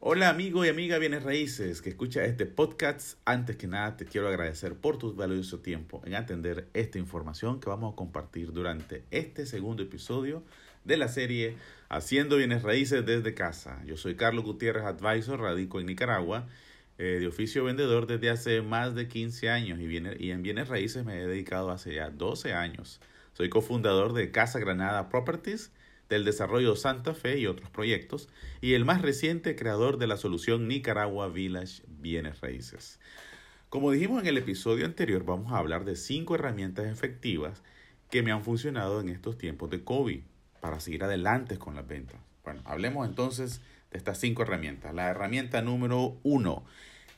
Hola amigo y amiga bienes raíces que escucha este podcast. Antes que nada te quiero agradecer por tu valioso tiempo en atender esta información que vamos a compartir durante este segundo episodio de la serie Haciendo bienes raíces desde casa. Yo soy Carlos Gutiérrez Advisor, radico en Nicaragua, eh, de oficio vendedor desde hace más de 15 años y, y en bienes raíces me he dedicado hace ya 12 años. Soy cofundador de Casa Granada Properties del desarrollo Santa Fe y otros proyectos, y el más reciente creador de la solución Nicaragua Village Bienes Raíces. Como dijimos en el episodio anterior, vamos a hablar de cinco herramientas efectivas que me han funcionado en estos tiempos de COVID para seguir adelante con las ventas. Bueno, hablemos entonces de estas cinco herramientas. La herramienta número uno,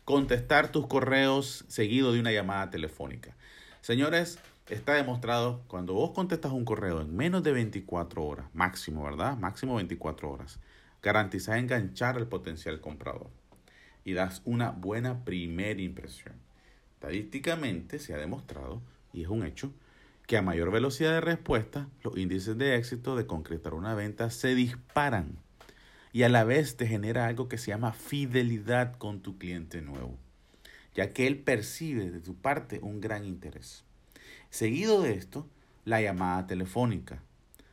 contestar tus correos seguido de una llamada telefónica. Señores, está demostrado cuando vos contestas un correo en menos de 24 horas, máximo, ¿verdad? Máximo 24 horas, garantizás enganchar al potencial comprador y das una buena primera impresión. Estadísticamente se ha demostrado, y es un hecho, que a mayor velocidad de respuesta, los índices de éxito de concretar una venta se disparan y a la vez te genera algo que se llama fidelidad con tu cliente nuevo, ya que él percibe de tu parte un gran interés. Seguido de esto, la llamada telefónica.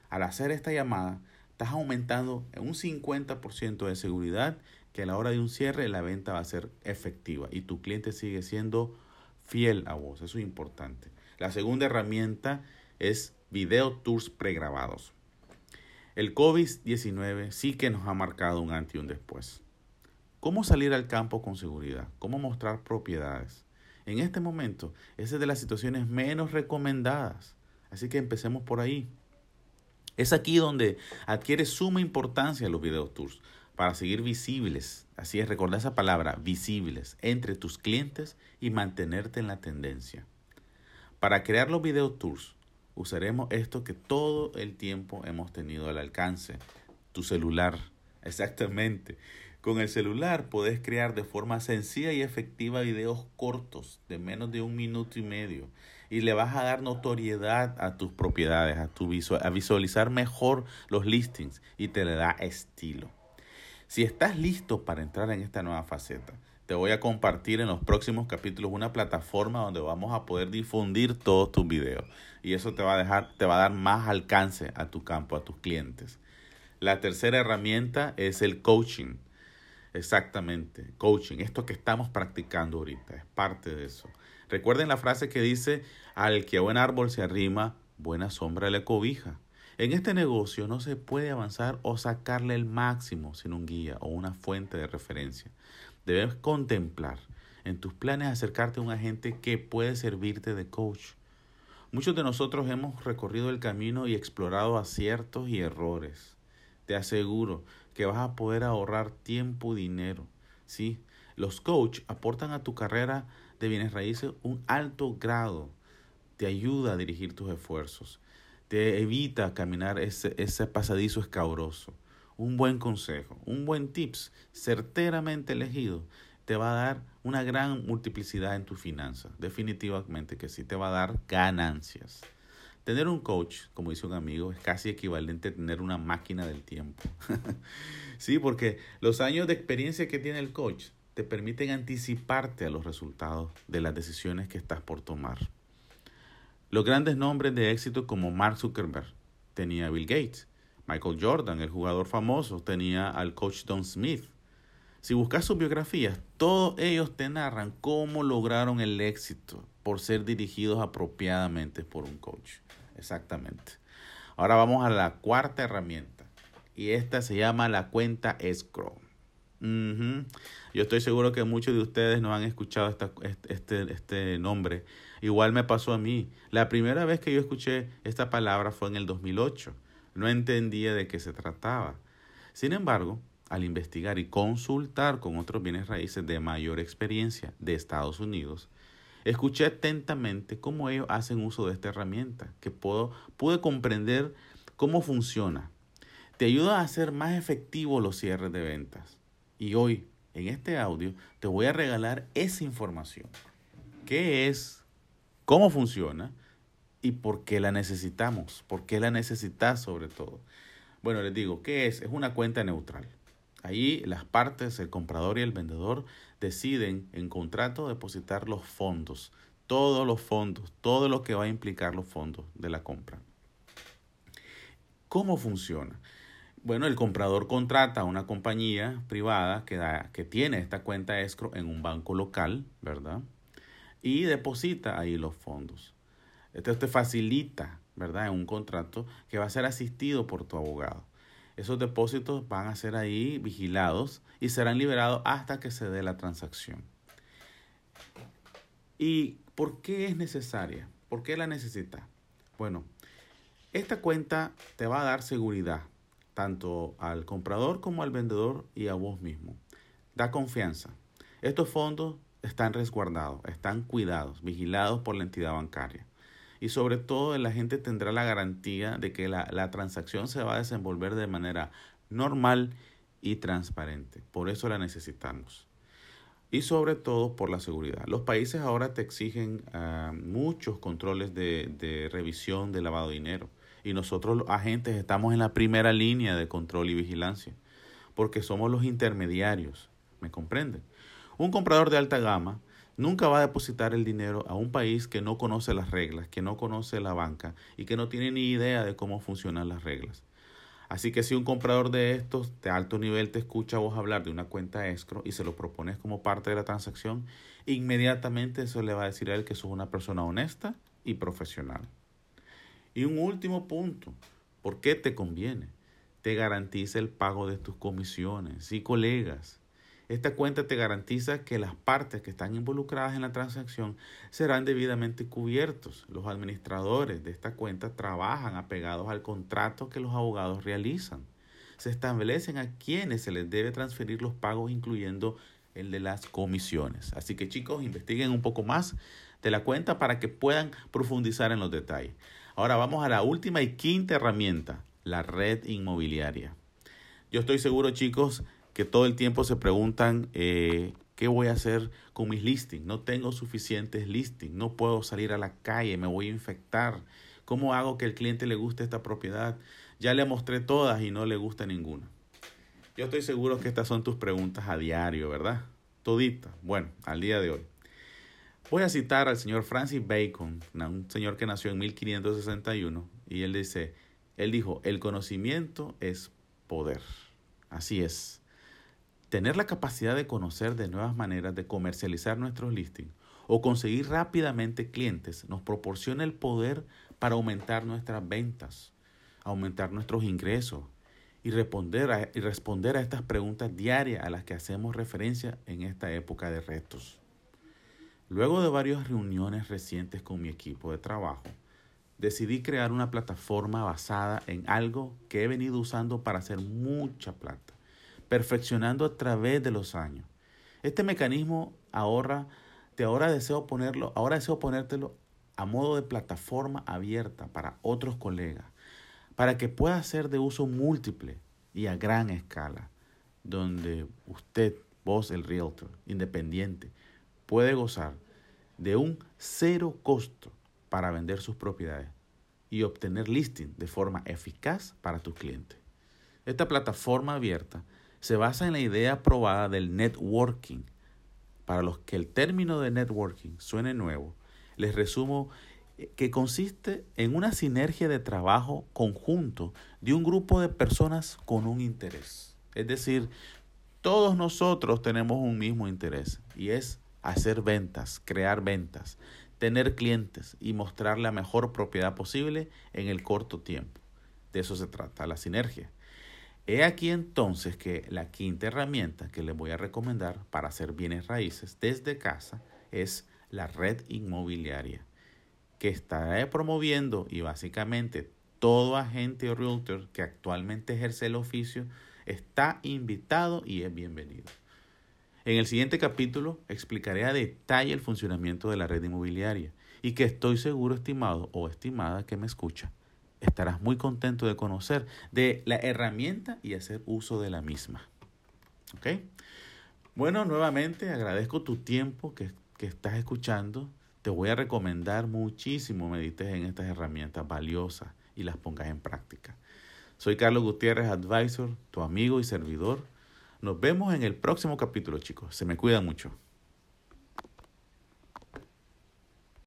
Al hacer esta llamada, estás aumentando un 50% de seguridad que a la hora de un cierre la venta va a ser efectiva y tu cliente sigue siendo fiel a vos. Eso es importante. La segunda herramienta es video tours pregrabados. El COVID-19 sí que nos ha marcado un antes y un después. ¿Cómo salir al campo con seguridad? ¿Cómo mostrar propiedades? En este momento, esa es de las situaciones menos recomendadas. Así que empecemos por ahí. Es aquí donde adquiere suma importancia los video tours para seguir visibles. Así es, recordar esa palabra, visibles, entre tus clientes y mantenerte en la tendencia. Para crear los video tours, usaremos esto que todo el tiempo hemos tenido al alcance, tu celular. Exactamente. Con el celular puedes crear de forma sencilla y efectiva videos cortos de menos de un minuto y medio y le vas a dar notoriedad a tus propiedades, a, tu a visualizar mejor los listings y te le da estilo. Si estás listo para entrar en esta nueva faceta, te voy a compartir en los próximos capítulos una plataforma donde vamos a poder difundir todos tus videos y eso te va a dejar te va a dar más alcance a tu campo, a tus clientes. La tercera herramienta es el coaching. Exactamente, coaching, esto que estamos practicando ahorita, es parte de eso. Recuerden la frase que dice, al que a buen árbol se arrima, buena sombra le cobija. En este negocio no se puede avanzar o sacarle el máximo sin un guía o una fuente de referencia. Debes contemplar en tus planes acercarte a un agente que puede servirte de coach. Muchos de nosotros hemos recorrido el camino y explorado aciertos y errores. Te aseguro que vas a poder ahorrar tiempo y dinero. ¿sí? Los coach aportan a tu carrera de bienes raíces un alto grado. Te ayuda a dirigir tus esfuerzos. Te evita caminar ese, ese pasadizo escabroso. Un buen consejo, un buen tips certeramente elegido te va a dar una gran multiplicidad en tus finanzas. Definitivamente que sí te va a dar ganancias. Tener un coach, como dice un amigo, es casi equivalente a tener una máquina del tiempo. sí, porque los años de experiencia que tiene el coach te permiten anticiparte a los resultados de las decisiones que estás por tomar. Los grandes nombres de éxito como Mark Zuckerberg tenía Bill Gates, Michael Jordan, el jugador famoso, tenía al coach Don Smith. Si buscas sus biografías, todos ellos te narran cómo lograron el éxito por ser dirigidos apropiadamente por un coach. Exactamente. Ahora vamos a la cuarta herramienta. Y esta se llama la cuenta escrow. Yo estoy seguro que muchos de ustedes no han escuchado esta, este, este nombre. Igual me pasó a mí. La primera vez que yo escuché esta palabra fue en el 2008. No entendía de qué se trataba. Sin embargo, al investigar y consultar con otros bienes raíces de mayor experiencia de Estados Unidos, Escuché atentamente cómo ellos hacen uso de esta herramienta, que puedo, pude comprender cómo funciona. Te ayuda a hacer más efectivos los cierres de ventas. Y hoy, en este audio, te voy a regalar esa información. ¿Qué es? ¿Cómo funciona? ¿Y por qué la necesitamos? ¿Por qué la necesitas sobre todo? Bueno, les digo, ¿qué es? Es una cuenta neutral. Ahí las partes, el comprador y el vendedor, deciden en contrato depositar los fondos, todos los fondos, todo lo que va a implicar los fondos de la compra. ¿Cómo funciona? Bueno, el comprador contrata a una compañía privada que, da, que tiene esta cuenta escro en un banco local, ¿verdad? Y deposita ahí los fondos. Esto te facilita, ¿verdad? En un contrato que va a ser asistido por tu abogado. Esos depósitos van a ser ahí vigilados y serán liberados hasta que se dé la transacción. ¿Y por qué es necesaria? ¿Por qué la necesita? Bueno, esta cuenta te va a dar seguridad tanto al comprador como al vendedor y a vos mismo. Da confianza. Estos fondos están resguardados, están cuidados, vigilados por la entidad bancaria y sobre todo la gente tendrá la garantía de que la, la transacción se va a desenvolver de manera normal y transparente. Por eso la necesitamos. Y sobre todo por la seguridad. Los países ahora te exigen uh, muchos controles de, de revisión de lavado de dinero. Y nosotros los agentes estamos en la primera línea de control y vigilancia. Porque somos los intermediarios. ¿Me comprenden? Un comprador de alta gama nunca va a depositar el dinero a un país que no conoce las reglas, que no conoce la banca y que no tiene ni idea de cómo funcionan las reglas. Así que si un comprador de estos de alto nivel te escucha a vos hablar de una cuenta escro y se lo propones como parte de la transacción, inmediatamente eso le va a decir a él que sos una persona honesta y profesional. Y un último punto, ¿por qué te conviene? Te garantiza el pago de tus comisiones y colegas. Esta cuenta te garantiza que las partes que están involucradas en la transacción serán debidamente cubiertos. Los administradores de esta cuenta trabajan apegados al contrato que los abogados realizan. Se establecen a quienes se les debe transferir los pagos, incluyendo el de las comisiones. Así que chicos, investiguen un poco más de la cuenta para que puedan profundizar en los detalles. Ahora vamos a la última y quinta herramienta, la red inmobiliaria. Yo estoy seguro, chicos, que todo el tiempo se preguntan eh, qué voy a hacer con mis listings. No tengo suficientes listings, no puedo salir a la calle, me voy a infectar. ¿Cómo hago que el cliente le guste esta propiedad? Ya le mostré todas y no le gusta ninguna. Yo estoy seguro que estas son tus preguntas a diario, ¿verdad? Toditas. Bueno, al día de hoy. Voy a citar al señor Francis Bacon, un señor que nació en 1561, y él dice, él dijo, el conocimiento es poder. Así es. Tener la capacidad de conocer de nuevas maneras de comercializar nuestros listings o conseguir rápidamente clientes nos proporciona el poder para aumentar nuestras ventas, aumentar nuestros ingresos y responder a, y responder a estas preguntas diarias a las que hacemos referencia en esta época de retos. Luego de varias reuniones recientes con mi equipo de trabajo, decidí crear una plataforma basada en algo que he venido usando para hacer mucha plata perfeccionando a través de los años. Este mecanismo ahora, te ahora deseo ponerlo, ahora deseo ponértelo a modo de plataforma abierta para otros colegas, para que pueda ser de uso múltiple y a gran escala, donde usted, vos el realtor, independiente, puede gozar de un cero costo para vender sus propiedades y obtener listing de forma eficaz para tus clientes. Esta plataforma abierta se basa en la idea probada del networking. Para los que el término de networking suene nuevo, les resumo que consiste en una sinergia de trabajo conjunto de un grupo de personas con un interés. Es decir, todos nosotros tenemos un mismo interés y es hacer ventas, crear ventas, tener clientes y mostrar la mejor propiedad posible en el corto tiempo. De eso se trata la sinergia. He aquí entonces que la quinta herramienta que les voy a recomendar para hacer bienes raíces desde casa es la red inmobiliaria, que estaré promoviendo y básicamente todo agente o realtor que actualmente ejerce el oficio está invitado y es bienvenido. En el siguiente capítulo explicaré a detalle el funcionamiento de la red inmobiliaria y que estoy seguro, estimado o estimada que me escucha, estarás muy contento de conocer de la herramienta y hacer uso de la misma. ¿Ok? Bueno, nuevamente agradezco tu tiempo que, que estás escuchando. Te voy a recomendar muchísimo medites en estas herramientas valiosas y las pongas en práctica. Soy Carlos Gutiérrez, advisor, tu amigo y servidor. Nos vemos en el próximo capítulo, chicos. Se me cuidan mucho.